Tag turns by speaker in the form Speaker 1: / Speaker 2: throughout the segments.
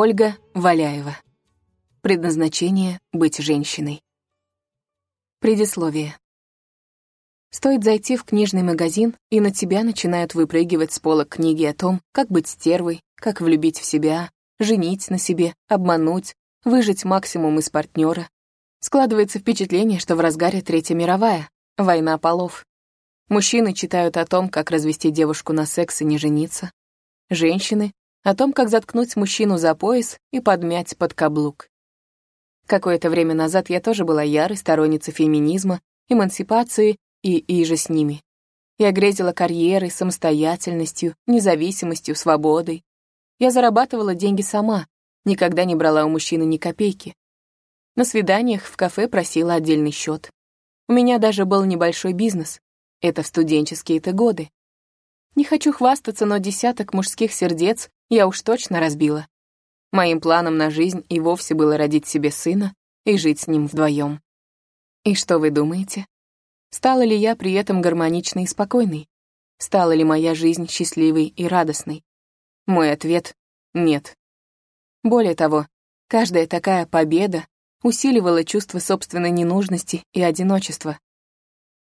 Speaker 1: Ольга Валяева. Предназначение — быть женщиной. Предисловие. Стоит зайти в книжный магазин, и на тебя начинают выпрыгивать с пола книги о том, как быть стервой, как влюбить в себя, женить на себе, обмануть, выжить максимум из партнера. Складывается впечатление, что в разгаре Третья мировая, война полов. Мужчины читают о том, как развести девушку на секс и не жениться. Женщины — о том, как заткнуть мужчину за пояс и подмять под каблук. Какое-то время назад я тоже была ярой сторонницей феминизма, эмансипации и иже с ними. Я грезила карьерой, самостоятельностью, независимостью, свободой. Я зарабатывала деньги сама, никогда не брала у мужчины ни копейки. На свиданиях в кафе просила отдельный счет. У меня даже был небольшой бизнес. Это в студенческие-то годы. Не хочу хвастаться, но десяток мужских сердец я уж точно разбила. Моим планом на жизнь и вовсе было родить себе сына и жить с ним вдвоем. И что вы думаете? Стала ли я при этом гармоничной и спокойной? Стала ли моя жизнь счастливой и радостной? Мой ответ — нет. Более того, каждая такая победа усиливала чувство собственной ненужности и одиночества.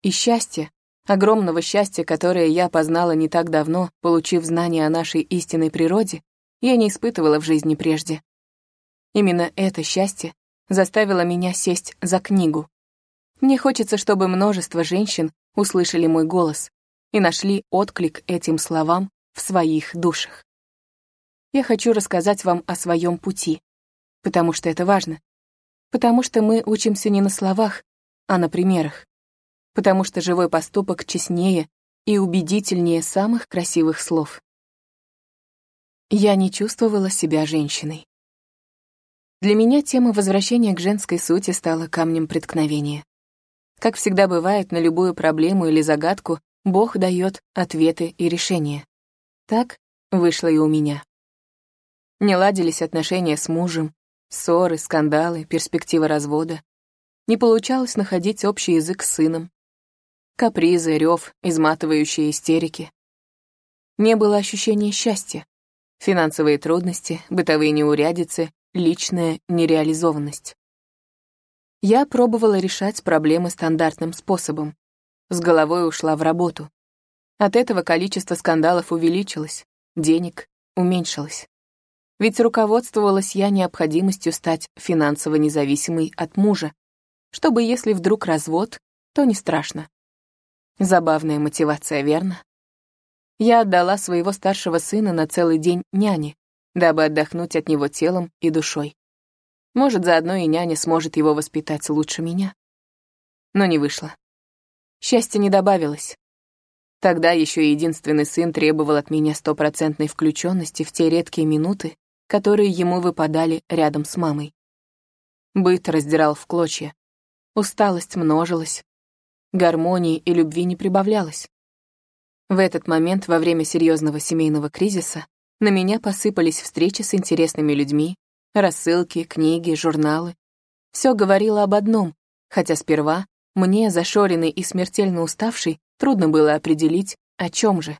Speaker 1: И счастье, огромного счастья, которое я познала не так давно, получив знания о нашей истинной природе, я не испытывала в жизни прежде. Именно это счастье заставило меня сесть за книгу. Мне хочется, чтобы множество женщин услышали мой голос и нашли отклик этим словам в своих душах. Я хочу рассказать вам о своем пути, потому что это важно. Потому что мы учимся не на словах, а на примерах потому что живой поступок честнее и убедительнее самых красивых слов. Я не чувствовала себя женщиной. Для меня тема возвращения к женской сути стала камнем преткновения. Как всегда бывает, на любую проблему или загадку Бог дает ответы и решения. Так вышло и у меня. Не ладились отношения с мужем, ссоры, скандалы, перспектива развода. Не получалось находить общий язык с сыном. Капризы, рев, изматывающие истерики. Не было ощущения счастья. Финансовые трудности, бытовые неурядицы, личная нереализованность. Я пробовала решать проблемы стандартным способом. С головой ушла в работу. От этого количество скандалов увеличилось, денег уменьшилось. Ведь руководствовалась я необходимостью стать финансово независимой от мужа, чтобы, если вдруг развод, то не страшно. Забавная мотивация, верно? Я отдала своего старшего сына на целый день няне, дабы отдохнуть от него телом и душой. Может, заодно и няня сможет его воспитать лучше меня. Но не вышло. Счастья не добавилось. Тогда еще единственный сын требовал от меня стопроцентной включенности в те редкие минуты, которые ему выпадали рядом с мамой. Быт раздирал в клочья. Усталость множилась, гармонии и любви не прибавлялось. В этот момент, во время серьезного семейного кризиса, на меня посыпались встречи с интересными людьми, рассылки, книги, журналы. Все говорило об одном, хотя сперва мне, зашоренный и смертельно уставший, трудно было определить, о чем же.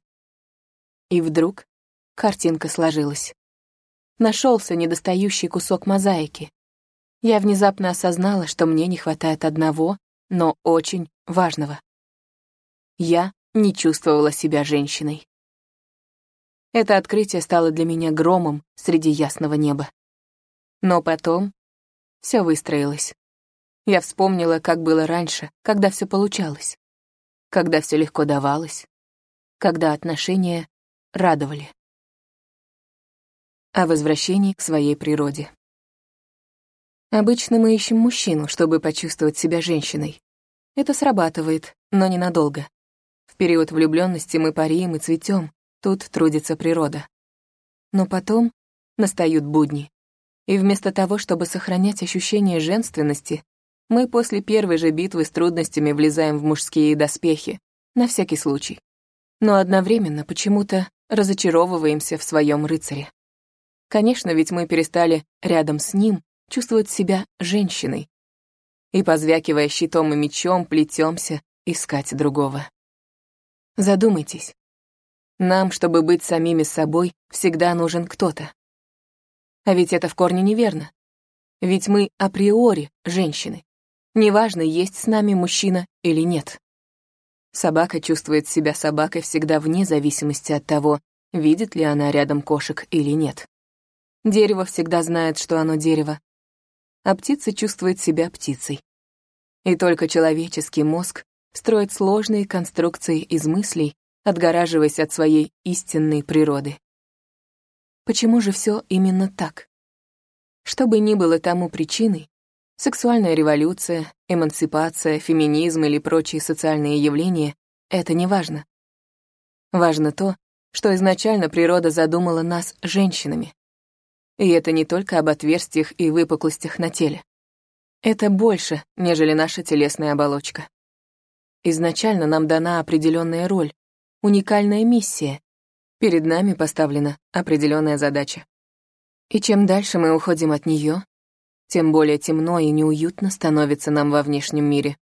Speaker 1: И вдруг картинка сложилась. Нашелся недостающий кусок мозаики. Я внезапно осознала, что мне не хватает одного, но очень важного. Я не чувствовала себя женщиной. Это открытие стало для меня громом среди ясного неба. Но потом все выстроилось. Я вспомнила, как было раньше, когда все получалось, когда все легко давалось, когда отношения радовали. О возвращении к своей природе. Обычно мы ищем мужчину, чтобы почувствовать себя женщиной. Это срабатывает, но ненадолго. В период влюбленности мы парим и цветем, тут трудится природа. Но потом настают будни. И вместо того, чтобы сохранять ощущение женственности, мы после первой же битвы с трудностями влезаем в мужские доспехи, на всякий случай. Но одновременно почему-то разочаровываемся в своем рыцаре. Конечно, ведь мы перестали рядом с ним чувствовать себя женщиной, и, позвякивая щитом и мечом, плетемся искать другого. Задумайтесь. Нам, чтобы быть самими собой, всегда нужен кто-то. А ведь это в корне неверно. Ведь мы априори женщины. Неважно, есть с нами мужчина или нет. Собака чувствует себя собакой всегда вне зависимости от того, видит ли она рядом кошек или нет. Дерево всегда знает, что оно дерево, а птица чувствует себя птицей. И только человеческий мозг строит сложные конструкции из мыслей, отгораживаясь от своей истинной природы. Почему же все именно так? Что бы ни было тому причиной, сексуальная революция, эмансипация, феминизм или прочие социальные явления — это не важно. Важно то, что изначально природа задумала нас женщинами. И это не только об отверстиях и выпуклостях на теле. Это больше, нежели наша телесная оболочка. Изначально нам дана определенная роль, уникальная миссия. Перед нами поставлена определенная задача. И чем дальше мы уходим от нее, тем более темно и неуютно становится нам во внешнем мире,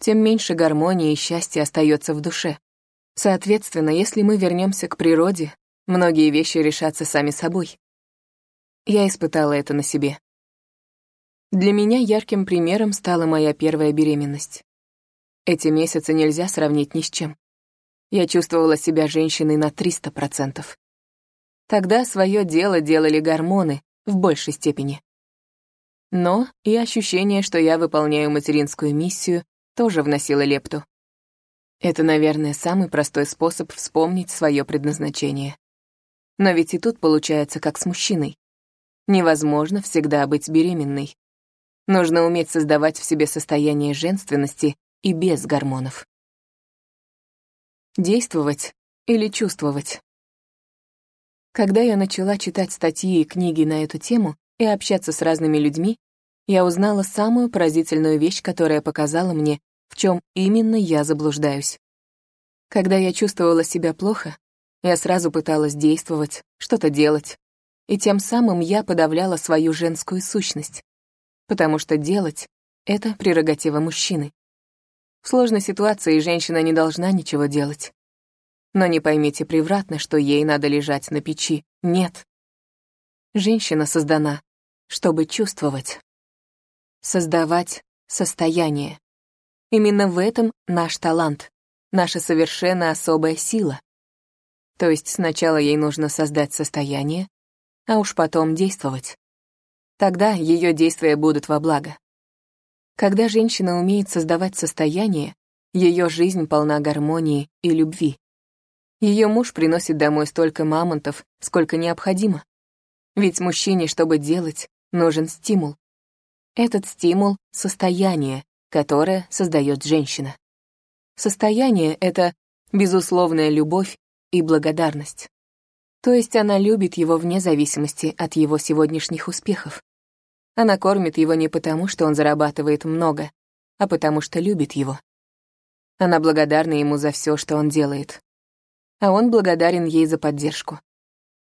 Speaker 1: тем меньше гармонии и счастья остается в душе. Соответственно, если мы вернемся к природе, многие вещи решатся сами собой. Я испытала это на себе. Для меня ярким примером стала моя первая беременность. Эти месяцы нельзя сравнить ни с чем. Я чувствовала себя женщиной на 300%. Тогда свое дело делали гормоны в большей степени. Но и ощущение, что я выполняю материнскую миссию, тоже вносило лепту. Это, наверное, самый простой способ вспомнить свое предназначение. Но ведь и тут получается как с мужчиной. Невозможно всегда быть беременной. Нужно уметь создавать в себе состояние женственности и без гормонов. Действовать или чувствовать? Когда я начала читать статьи и книги на эту тему и общаться с разными людьми, я узнала самую поразительную вещь, которая показала мне, в чем именно я заблуждаюсь. Когда я чувствовала себя плохо, я сразу пыталась действовать, что-то делать, и тем самым я подавляла свою женскую сущность, потому что делать — это прерогатива мужчины. В сложной ситуации женщина не должна ничего делать. Но не поймите превратно, что ей надо лежать на печи. Нет. Женщина создана, чтобы чувствовать. Создавать состояние. Именно в этом наш талант, наша совершенно особая сила. То есть сначала ей нужно создать состояние, а уж потом действовать. Тогда ее действия будут во благо. Когда женщина умеет создавать состояние, ее жизнь полна гармонии и любви. Ее муж приносит домой столько мамонтов, сколько необходимо. Ведь мужчине, чтобы делать, нужен стимул. Этот стимул — состояние, которое создает женщина. Состояние — это безусловная любовь и благодарность. То есть она любит его вне зависимости от его сегодняшних успехов. Она кормит его не потому, что он зарабатывает много, а потому что любит его. Она благодарна ему за все, что он делает. А он благодарен ей за поддержку.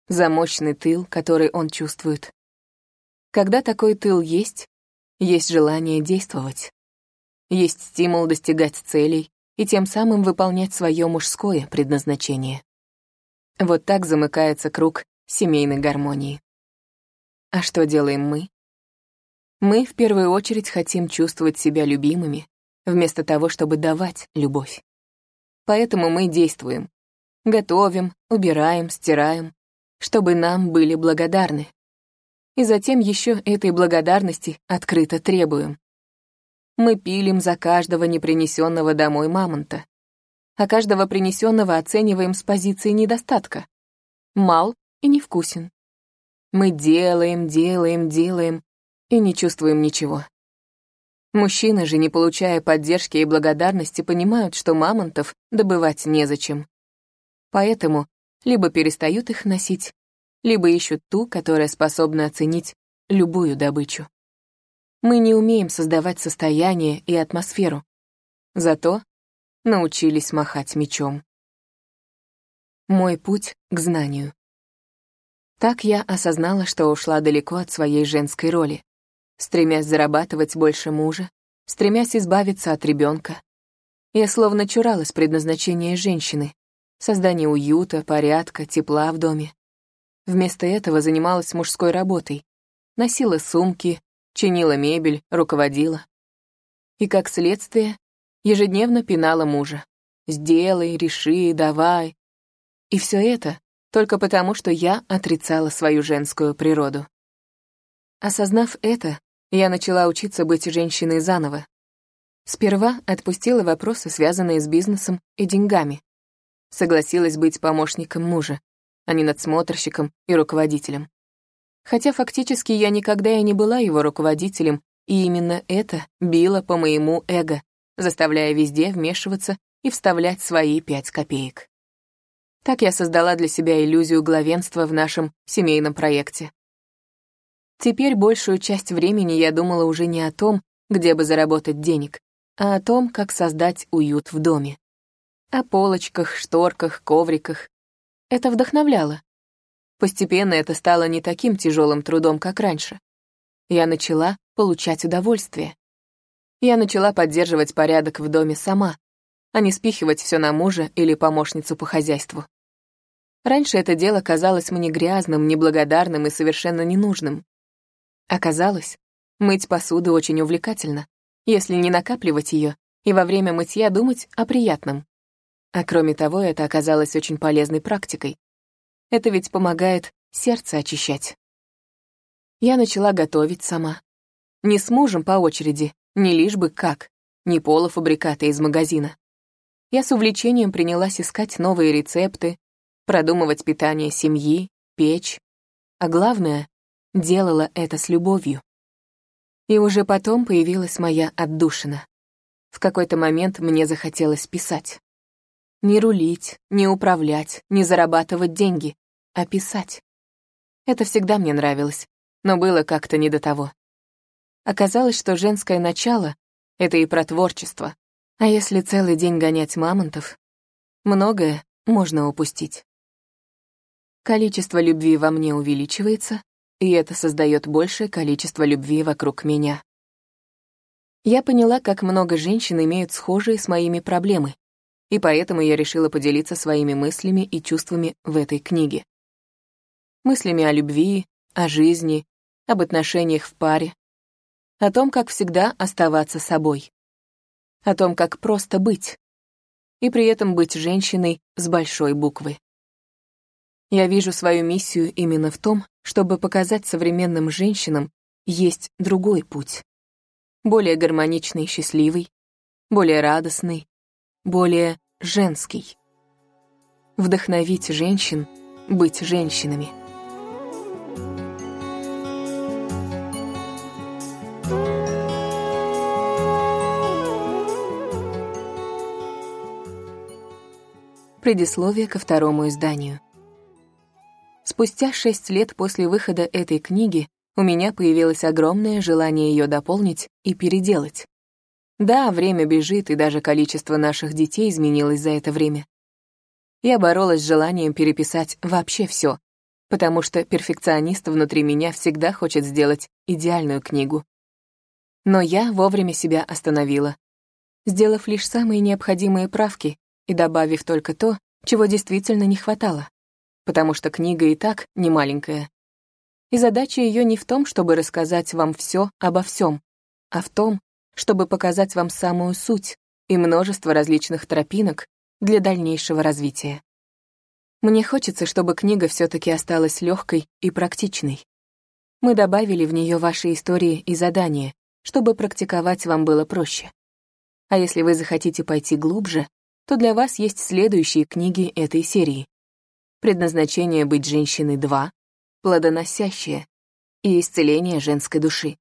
Speaker 1: За мощный тыл, который он чувствует. Когда такой тыл есть, есть желание действовать. Есть стимул достигать целей и тем самым выполнять свое мужское предназначение. Вот так замыкается круг семейной гармонии. А что делаем мы? Мы в первую очередь хотим чувствовать себя любимыми, вместо того, чтобы давать любовь. Поэтому мы действуем. Готовим, убираем, стираем, чтобы нам были благодарны. И затем еще этой благодарности открыто требуем. Мы пилим за каждого непринесенного домой мамонта. А каждого принесенного оцениваем с позиции недостатка. Мал и невкусен. Мы делаем, делаем, делаем и не чувствуем ничего. Мужчины же, не получая поддержки и благодарности, понимают, что мамонтов добывать незачем. Поэтому либо перестают их носить, либо ищут ту, которая способна оценить любую добычу. Мы не умеем создавать состояние и атмосферу. Зато научились махать мечом. Мой путь к знанию. Так я осознала, что ушла далеко от своей женской роли, стремясь зарабатывать больше мужа, стремясь избавиться от ребенка. Я словно чуралась предназначения женщины, создание уюта, порядка, тепла в доме. Вместо этого занималась мужской работой. Носила сумки, чинила мебель, руководила. И, как следствие, ежедневно пинала мужа. «Сделай, реши, давай». И все это только потому, что я отрицала свою женскую природу. Осознав это, я начала учиться быть женщиной заново. Сперва отпустила вопросы, связанные с бизнесом и деньгами. Согласилась быть помощником мужа, а не надсмотрщиком и руководителем. Хотя фактически я никогда и не была его руководителем, и именно это било по моему эго, заставляя везде вмешиваться и вставлять свои пять копеек. Так я создала для себя иллюзию главенства в нашем семейном проекте. Теперь большую часть времени я думала уже не о том, где бы заработать денег, а о том, как создать уют в доме. О полочках, шторках, ковриках. Это вдохновляло. Постепенно это стало не таким тяжелым трудом, как раньше. Я начала получать удовольствие. Я начала поддерживать порядок в доме сама, а не спихивать все на мужа или помощницу по хозяйству. Раньше это дело казалось мне грязным, неблагодарным и совершенно ненужным. Оказалось, мыть посуду очень увлекательно, если не накапливать ее и во время мытья думать о приятном. А кроме того, это оказалось очень полезной практикой. Это ведь помогает сердце очищать. Я начала готовить сама. Не с мужем по очереди, не лишь бы как, не полуфабрикаты из магазина. Я с увлечением принялась искать новые рецепты, продумывать питание семьи, печь. А главное, делала это с любовью. И уже потом появилась моя отдушина. В какой-то момент мне захотелось писать. Не рулить, не управлять, не зарабатывать деньги, а писать. Это всегда мне нравилось, но было как-то не до того. Оказалось, что женское начало — это и про творчество. А если целый день гонять мамонтов, многое можно упустить. Количество любви во мне увеличивается, и это создает большее количество любви вокруг меня. Я поняла, как много женщин имеют схожие с моими проблемы, и поэтому я решила поделиться своими мыслями и чувствами в этой книге. Мыслями о любви, о жизни, об отношениях в паре, о том, как всегда оставаться собой, о том, как просто быть, и при этом быть женщиной с большой буквы. Я вижу свою миссию именно в том, чтобы показать современным женщинам, есть другой путь. Более гармоничный и счастливый, более радостный, более женский. Вдохновить женщин быть женщинами. Предисловие ко второму изданию. Спустя шесть лет после выхода этой книги у меня появилось огромное желание ее дополнить и переделать. Да, время бежит, и даже количество наших детей изменилось за это время. Я боролась с желанием переписать вообще все, потому что перфекционист внутри меня всегда хочет сделать идеальную книгу. Но я вовремя себя остановила, сделав лишь самые необходимые правки и добавив только то, чего действительно не хватало потому что книга и так не маленькая. И задача ее не в том, чтобы рассказать вам все обо всем, а в том, чтобы показать вам самую суть и множество различных тропинок для дальнейшего развития. Мне хочется, чтобы книга все-таки осталась легкой и практичной. Мы добавили в нее ваши истории и задания, чтобы практиковать вам было проще. А если вы захотите пойти глубже, то для вас есть следующие книги этой серии. Предназначение быть женщиной 2, плодоносящее и исцеление женской души,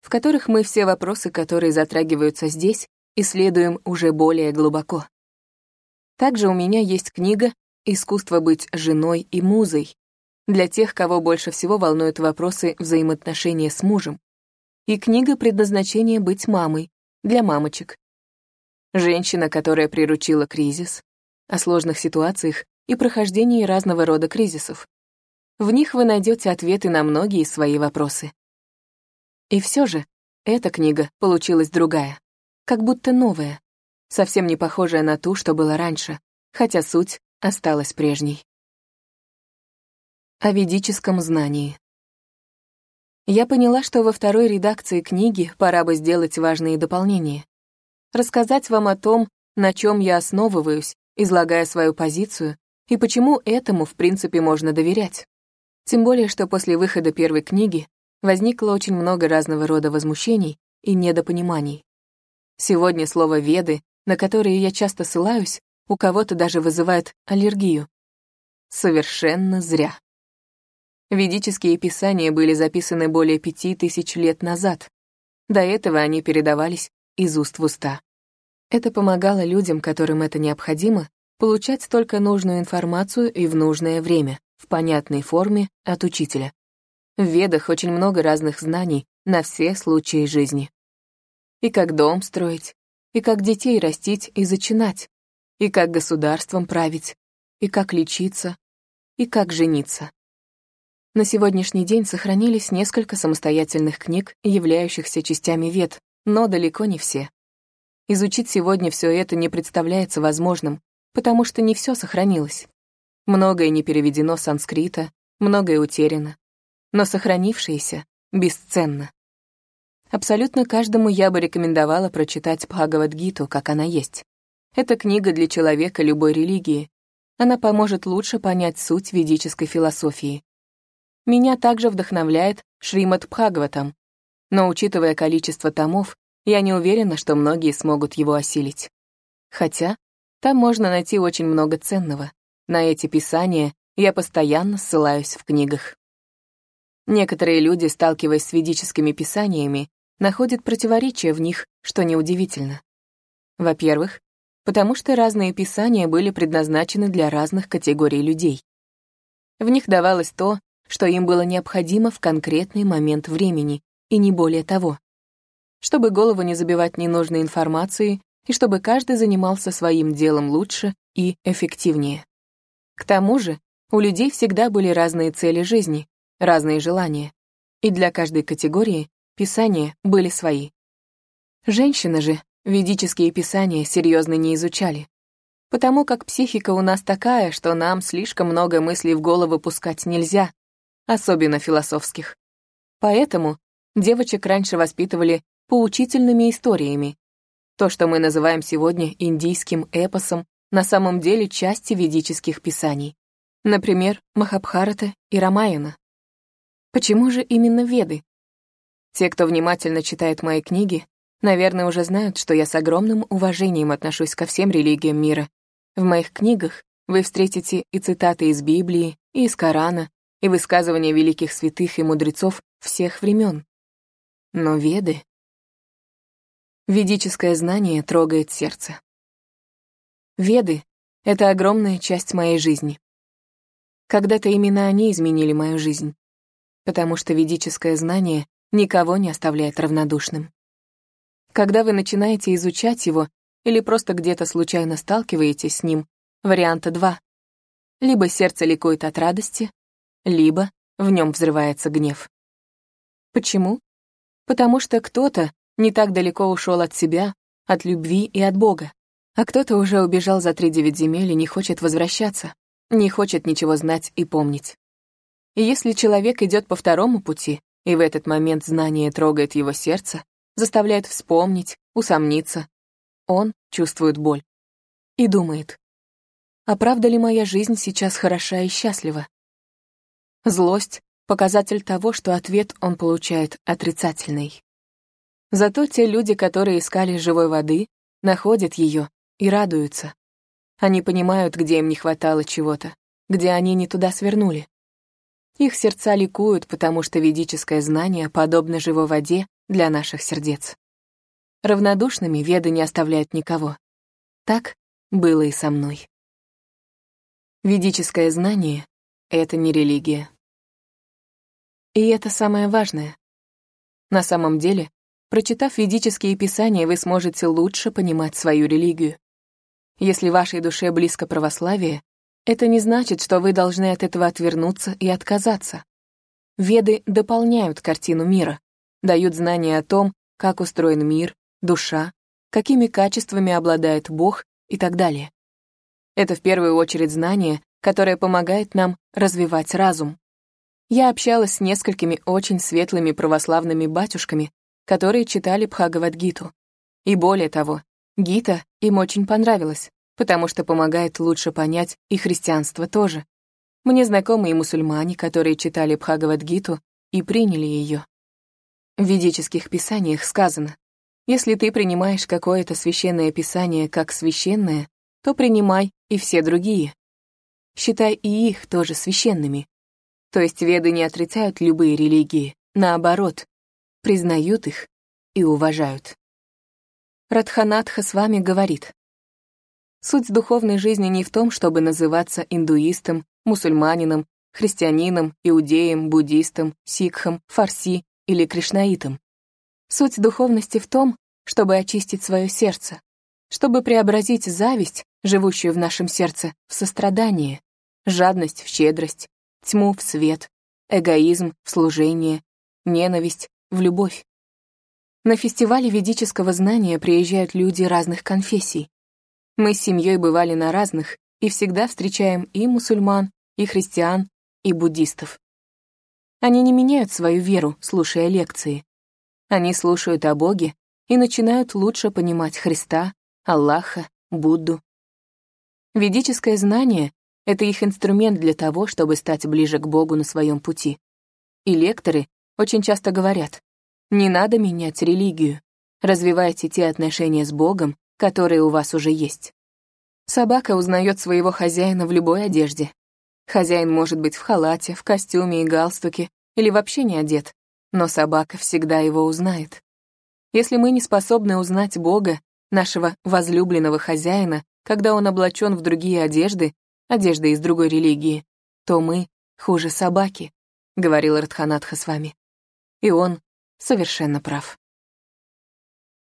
Speaker 1: в которых мы все вопросы, которые затрагиваются здесь, исследуем уже более глубоко. Также у меня есть книга «Искусство быть женой и музой» для тех, кого больше всего волнуют вопросы взаимоотношения с мужем, и книга «Предназначение быть мамой» для мамочек. Женщина, которая приручила кризис, о сложных ситуациях и прохождении разного рода кризисов. В них вы найдете ответы на многие свои вопросы. И все же, эта книга получилась другая, как будто новая, совсем не похожая на ту, что была раньше, хотя суть осталась прежней. О ведическом знании. Я поняла, что во второй редакции книги пора бы сделать важные дополнения. Рассказать вам о том, на чем я основываюсь, излагая свою позицию, и почему этому, в принципе, можно доверять. Тем более, что после выхода первой книги возникло очень много разного рода возмущений и недопониманий. Сегодня слово «веды», на которое я часто ссылаюсь, у кого-то даже вызывает аллергию. Совершенно зря. Ведические писания были записаны более пяти тысяч лет назад. До этого они передавались из уст в уста. Это помогало людям, которым это необходимо, получать только нужную информацию и в нужное время, в понятной форме от учителя. В ведах очень много разных знаний на все случаи жизни. И как дом строить, и как детей растить и зачинать, и как государством править, и как лечиться, и как жениться. На сегодняшний день сохранились несколько самостоятельных книг, являющихся частями вед, но далеко не все. Изучить сегодня все это не представляется возможным, потому что не все сохранилось. Многое не переведено с санскрита, многое утеряно. Но сохранившееся бесценно. Абсолютно каждому я бы рекомендовала прочитать Бхагавадгиту, как она есть. Это книга для человека любой религии. Она поможет лучше понять суть ведической философии. Меня также вдохновляет Шримад Бхагаватам, но, учитывая количество томов, я не уверена, что многие смогут его осилить. Хотя там можно найти очень много ценного. На эти писания я постоянно ссылаюсь в книгах. Некоторые люди, сталкиваясь с ведическими писаниями, находят противоречия в них, что неудивительно. Во-первых, потому что разные писания были предназначены для разных категорий людей. В них давалось то, что им было необходимо в конкретный момент времени, и не более того. Чтобы голову не забивать ненужной информацией, и чтобы каждый занимался своим делом лучше и эффективнее. К тому же, у людей всегда были разные цели жизни, разные желания, и для каждой категории писания были свои. Женщины же ведические писания серьезно не изучали, потому как психика у нас такая, что нам слишком много мыслей в голову пускать нельзя, особенно философских. Поэтому девочек раньше воспитывали поучительными историями. То, что мы называем сегодня индийским эпосом, на самом деле части ведических писаний. Например, Махабхарата и Рамаяна. Почему же именно Веды? Те, кто внимательно читает мои книги, наверное, уже знают, что я с огромным уважением отношусь ко всем религиям мира. В моих книгах вы встретите и цитаты из Библии, и из Корана, и высказывания великих святых и мудрецов всех времен. Но веды... Ведическое знание трогает сердце. Веды — это огромная часть моей жизни. Когда-то именно они изменили мою жизнь, потому что ведическое знание никого не оставляет равнодушным. Когда вы начинаете изучать его или просто где-то случайно сталкиваетесь с ним, варианта два. Либо сердце ликует от радости, либо в нем взрывается гнев. Почему? Потому что кто-то не так далеко ушел от себя, от любви и от Бога, а кто-то уже убежал за три девять земель и не хочет возвращаться, не хочет ничего знать и помнить. И если человек идет по второму пути, и в этот момент знание трогает его сердце, заставляет вспомнить, усомниться, он чувствует боль и думает, а правда ли моя жизнь сейчас хороша и счастлива? Злость — показатель того, что ответ он получает отрицательный. Зато те люди, которые искали живой воды, находят ее и радуются. Они понимают, где им не хватало чего-то, где они не туда свернули. Их сердца ликуют, потому что ведическое знание подобно живой воде для наших сердец. Равнодушными веды не оставляют никого. Так было и со мной. Ведическое знание — это не религия. И это самое важное. На самом деле, прочитав ведические писания, вы сможете лучше понимать свою религию. Если вашей душе близко православие, это не значит, что вы должны от этого отвернуться и отказаться. Веды дополняют картину мира, дают знания о том, как устроен мир, душа, какими качествами обладает Бог и так далее. Это в первую очередь знание, которое помогает нам развивать разум, Я общалась с несколькими очень светлыми православными батюшками, которые читали Бхагавадгиту. И более того, Гита им очень понравилась, потому что помогает лучше понять и христианство тоже. Мне знакомы и мусульмане, которые читали Бхагавадгиту и приняли ее. В ведических писаниях сказано, если ты принимаешь какое-то священное писание как священное, то принимай и все другие. Считай и их тоже священными. То есть веды не отрицают любые религии, наоборот, признают их и уважают. Радханатха с вами говорит. Суть духовной жизни не в том, чтобы называться индуистом, мусульманином, христианином, иудеем, буддистом, сикхом, фарси или кришнаитом. Суть духовности в том, чтобы очистить свое сердце, чтобы преобразить зависть, живущую в нашем сердце, в сострадание, жадность в щедрость, тьму в свет, эгоизм в служение, ненависть в любовь. На фестивале ведического знания приезжают люди разных конфессий. Мы с семьей бывали на разных и всегда встречаем и мусульман, и христиан, и буддистов. Они не меняют свою веру, слушая лекции. Они слушают о Боге и начинают лучше понимать Христа, Аллаха, Будду. Ведическое знание это их инструмент для того, чтобы стать ближе к Богу на своем пути. И лекторы очень часто говорят, не надо менять религию, развивайте те отношения с Богом, которые у вас уже есть. Собака узнает своего хозяина в любой одежде. Хозяин может быть в халате, в костюме и галстуке, или вообще не одет, но собака всегда его узнает. Если мы не способны узнать Бога, нашего возлюбленного хозяина, когда он облачен в другие одежды, одежда из другой религии, то мы хуже собаки, говорил Радханатха с вами. И он совершенно прав.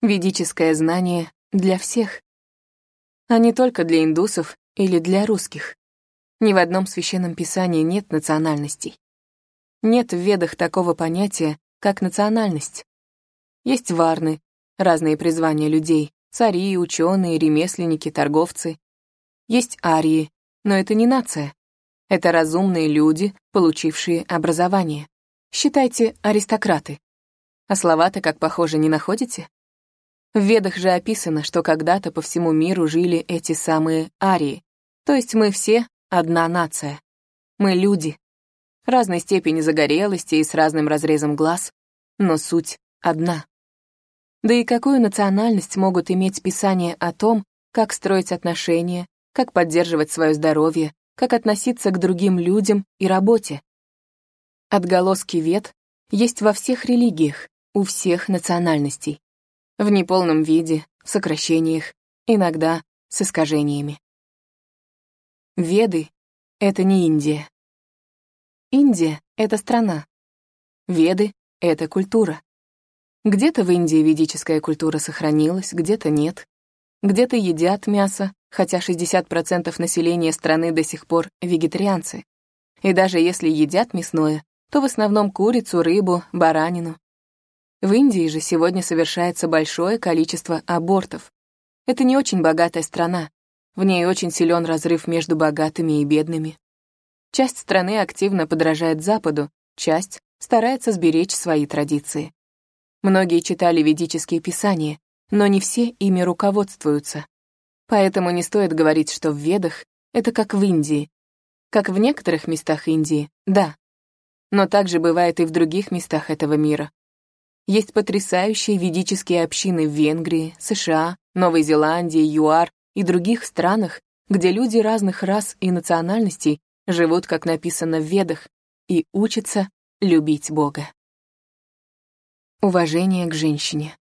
Speaker 1: Ведическое знание для всех, а не только для индусов или для русских. Ни в одном священном писании нет национальностей. Нет в ведах такого понятия, как национальность. Есть варны, разные призвания людей, цари, ученые, ремесленники, торговцы. Есть арии, но это не нация. Это разумные люди, получившие образование. Считайте, аристократы. А слова-то, как похоже, не находите? В Ведах же описано, что когда-то по всему миру жили эти самые арии. То есть мы все одна нация. Мы люди. Разной степени загорелости и с разным разрезом глаз, но суть одна. Да и какую национальность могут иметь писания о том, как строить отношения, как поддерживать свое здоровье, как относиться к другим людям и работе. Отголоски вет есть во всех религиях, у всех национальностей. В неполном виде, в сокращениях, иногда с искажениями. Веды — это не Индия. Индия — это страна. Веды — это культура. Где-то в Индии ведическая культура сохранилась, где-то нет. Где-то едят мясо, хотя 60% населения страны до сих пор вегетарианцы. И даже если едят мясное, то в основном курицу, рыбу, баранину. В Индии же сегодня совершается большое количество абортов. Это не очень богатая страна. В ней очень силен разрыв между богатыми и бедными. Часть страны активно подражает Западу, часть старается сберечь свои традиции. Многие читали ведические писания, но не все ими руководствуются. Поэтому не стоит говорить, что в Ведах это как в Индии. Как в некоторых местах Индии, да. Но также бывает и в других местах этого мира. Есть потрясающие ведические общины в Венгрии, США, Новой Зеландии, ЮАР и других странах, где люди разных рас и национальностей живут, как написано в Ведах, и учатся любить Бога. Уважение к женщине.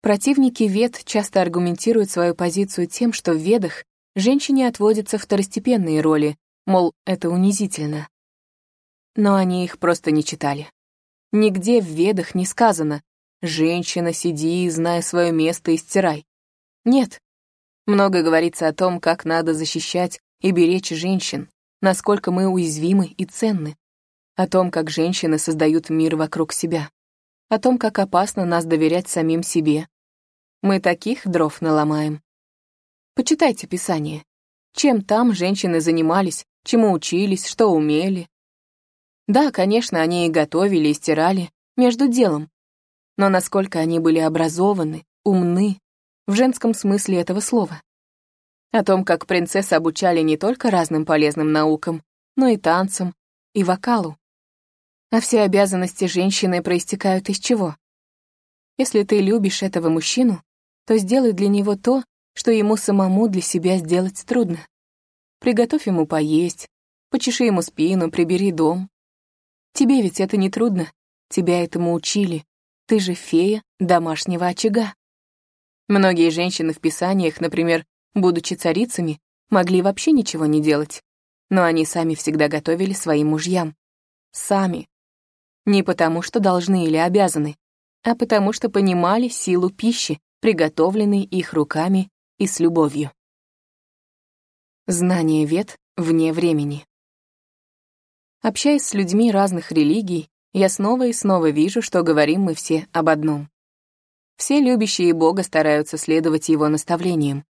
Speaker 1: Противники вед часто аргументируют свою позицию тем, что в ведах женщине отводятся второстепенные роли, мол, это унизительно. Но они их просто не читали. Нигде в ведах не сказано «женщина, сиди, знай свое место и стирай». Нет. Много говорится о том, как надо защищать и беречь женщин, насколько мы уязвимы и ценны, о том, как женщины создают мир вокруг себя о том, как опасно нас доверять самим себе. Мы таких дров наломаем. Почитайте Писание. Чем там женщины занимались, чему учились, что умели. Да, конечно, они и готовили, и стирали, между делом. Но насколько они были образованы, умны, в женском смысле этого слова. О том, как принцесс обучали не только разным полезным наукам, но и танцам, и вокалу. А все обязанности женщины проистекают из чего? Если ты любишь этого мужчину, то сделай для него то, что ему самому для себя сделать трудно. Приготовь ему поесть, почеши ему спину, прибери дом. Тебе ведь это не трудно, тебя этому учили. Ты же фея домашнего очага. Многие женщины в писаниях, например, будучи царицами, могли вообще ничего не делать. Но они сами всегда готовили своим мужьям. Сами. Не потому, что должны или обязаны, а потому что понимали силу пищи, приготовленной их руками и с любовью. Знание вет вне времени. Общаясь с людьми разных религий, я снова и снова вижу, что говорим мы все об одном. Все любящие Бога стараются следовать Его наставлениям.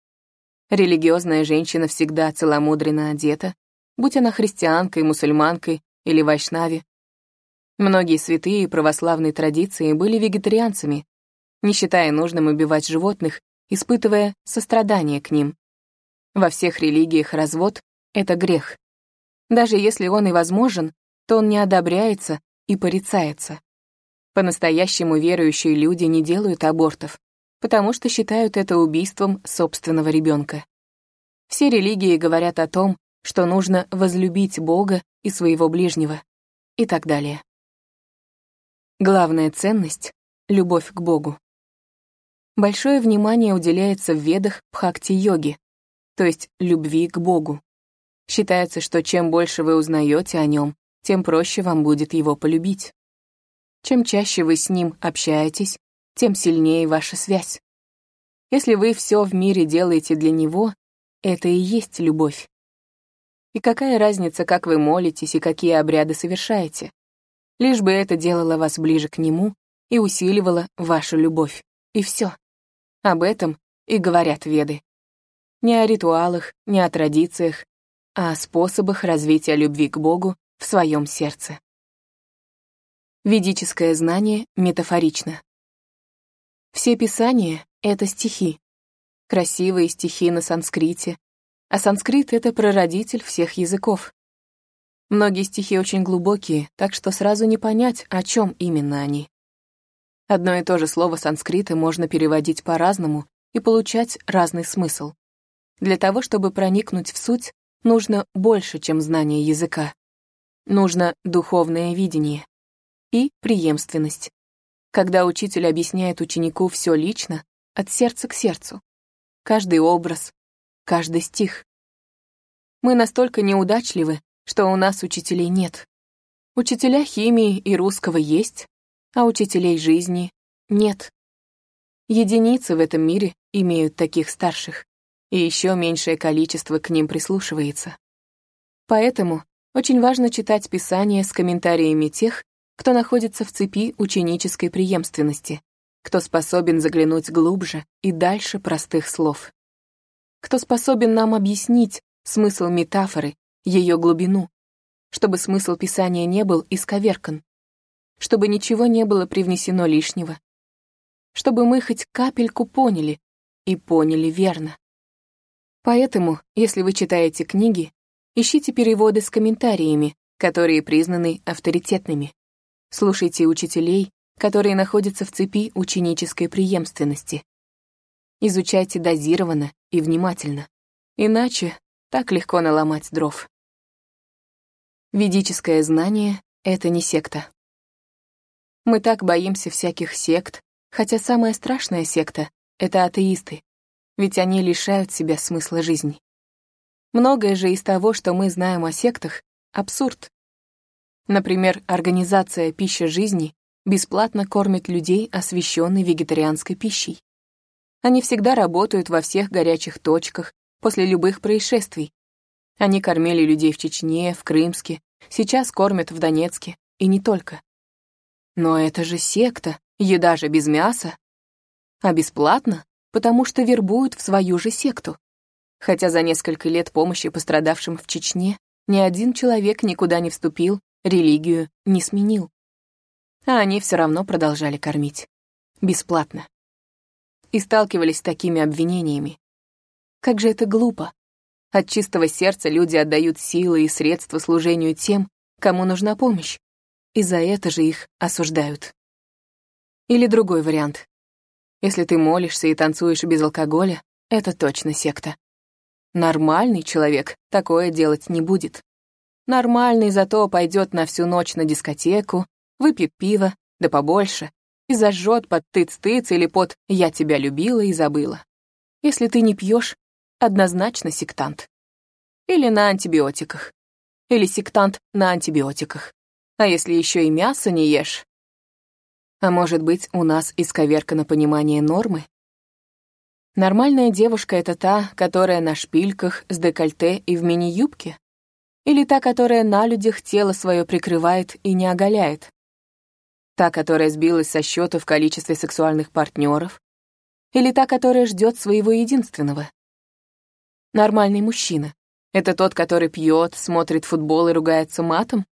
Speaker 1: Религиозная женщина всегда целомудренно одета, будь она христианкой, мусульманкой или вайшнави. Многие святые православной традиции были вегетарианцами, не считая нужным убивать животных, испытывая сострадание к ним. Во всех религиях развод — это грех. Даже если он и возможен, то он не одобряется и порицается. По-настоящему верующие люди не делают абортов, потому что считают это убийством собственного ребенка. Все религии говорят о том, что нужно возлюбить Бога и своего ближнего, и так далее. Главная ценность — любовь к Богу. Большое внимание уделяется в ведах бхакти-йоги, то есть любви к Богу. Считается, что чем больше вы узнаете о нем, тем проще вам будет его полюбить. Чем чаще вы с ним общаетесь, тем сильнее ваша связь. Если вы все в мире делаете для него, это и есть любовь. И какая разница, как вы молитесь и какие обряды совершаете? Лишь бы это делало вас ближе к нему и усиливало вашу любовь. И все. Об этом и говорят веды. Не о ритуалах, не о традициях, а о способах развития любви к Богу в своем сердце. Ведическое знание метафорично. Все писания — это стихи. Красивые стихи на санскрите. А санскрит — это прародитель всех языков. Многие стихи очень глубокие, так что сразу не понять, о чем именно они. Одно и то же слово санскрита можно переводить по-разному и получать разный смысл. Для того, чтобы проникнуть в суть, нужно больше, чем знание языка. Нужно духовное видение и преемственность. Когда учитель объясняет ученику все лично, от сердца к сердцу. Каждый образ, каждый стих. Мы настолько неудачливы, что у нас учителей нет. Учителя химии и русского есть, а учителей жизни нет. Единицы в этом мире имеют таких старших, и еще меньшее количество к ним прислушивается. Поэтому очень важно читать Писание с комментариями тех, кто находится в цепи ученической преемственности, кто способен заглянуть глубже и дальше простых слов, кто способен нам объяснить смысл метафоры, ее глубину, чтобы смысл Писания не был исковеркан, чтобы ничего не было привнесено лишнего, чтобы мы хоть капельку поняли и поняли верно. Поэтому, если вы читаете книги, Ищите переводы с комментариями, которые признаны авторитетными. Слушайте учителей, которые находятся в цепи ученической преемственности. Изучайте дозированно и внимательно. Иначе так легко наломать дров. Ведическое знание — это не секта. Мы так боимся всяких сект, хотя самая страшная секта — это атеисты, ведь они лишают себя смысла жизни. Многое же из того, что мы знаем о сектах, абсурд. Например, организация «Пища жизни» бесплатно кормит людей освященной вегетарианской пищей. Они всегда работают во всех горячих точках, после любых происшествий. Они кормили людей в Чечне, в Крымске, сейчас кормят в Донецке, и не только. Но это же секта, еда же без мяса. А бесплатно, потому что вербуют в свою же секту. Хотя за несколько лет помощи пострадавшим в Чечне ни один человек никуда не вступил религию не сменил. А они все равно продолжали кормить. Бесплатно. И сталкивались с такими обвинениями. Как же это глупо. От чистого сердца люди отдают силы и средства служению тем, кому нужна помощь, и за это же их осуждают. Или другой вариант. Если ты молишься и танцуешь без алкоголя, это точно секта. Нормальный человек такое делать не будет. Нормальный зато пойдет на всю ночь на дискотеку, выпьет пиво, да побольше, и зажжет под тыц-тыц или под «я тебя любила и забыла». Если ты не пьешь, однозначно сектант. Или на антибиотиках. Или сектант на антибиотиках. А если еще и мясо не ешь? А может быть, у нас исковеркано понимание нормы? Нормальная девушка — это та, которая на шпильках, с декольте и в мини-юбке? Или та, которая на людях тело свое прикрывает и не оголяет? Та, которая сбилась со счета в количестве сексуальных партнеров? Или та, которая ждет своего единственного? Нормальный мужчина — это тот, который пьет, смотрит футбол и ругается матом?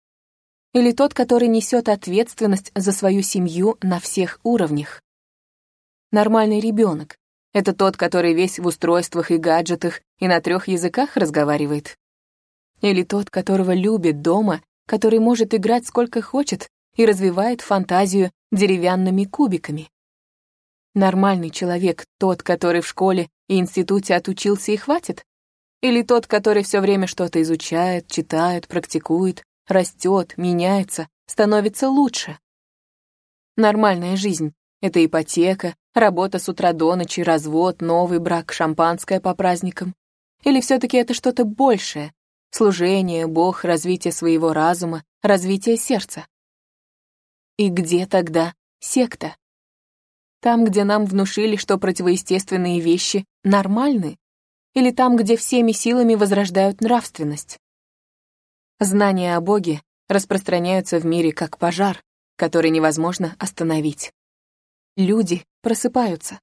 Speaker 1: Или тот, который несет ответственность за свою семью на всех уровнях? Нормальный ребенок — это тот, который весь в устройствах и гаджетах и на трех языках разговаривает? Или тот, которого любит дома, который может играть сколько хочет и развивает фантазию деревянными кубиками? Нормальный человек — тот, который в школе и институте отучился и хватит? Или тот, который все время что-то изучает, читает, практикует, растет, меняется, становится лучше? Нормальная жизнь — это ипотека, работа с утра до ночи, развод, новый брак, шампанское по праздникам. Или все-таки это что-то большее? Служение, Бог, развитие своего разума, развитие сердца. И где тогда секта? Там, где нам внушили, что противоестественные вещи нормальны, или там, где всеми силами возрождают нравственность. Знания о Боге распространяются в мире как пожар, который невозможно остановить. Люди просыпаются.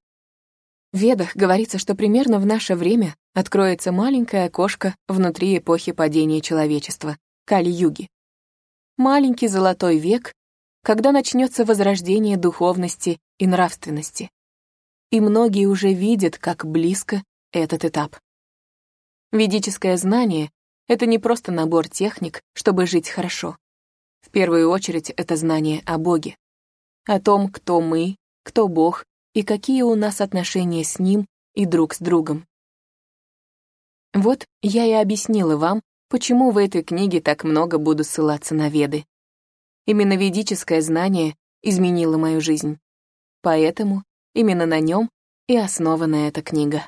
Speaker 1: В Ведах говорится, что примерно в наше время откроется маленькое окошко внутри эпохи падения человечества, Кали-юги. Маленький золотой век, когда начнется возрождение духовности и нравственности. И многие уже видят, как близко этот этап. Ведическое знание — это не просто набор техник, чтобы жить хорошо. В первую очередь это знание о Боге, о том, кто мы, кто Бог и какие у нас отношения с Ним и друг с другом. Вот я и объяснила вам, почему в этой книге так много буду ссылаться на Веды. Именно ведическое знание изменило мою жизнь. Поэтому именно на нем и основана эта книга.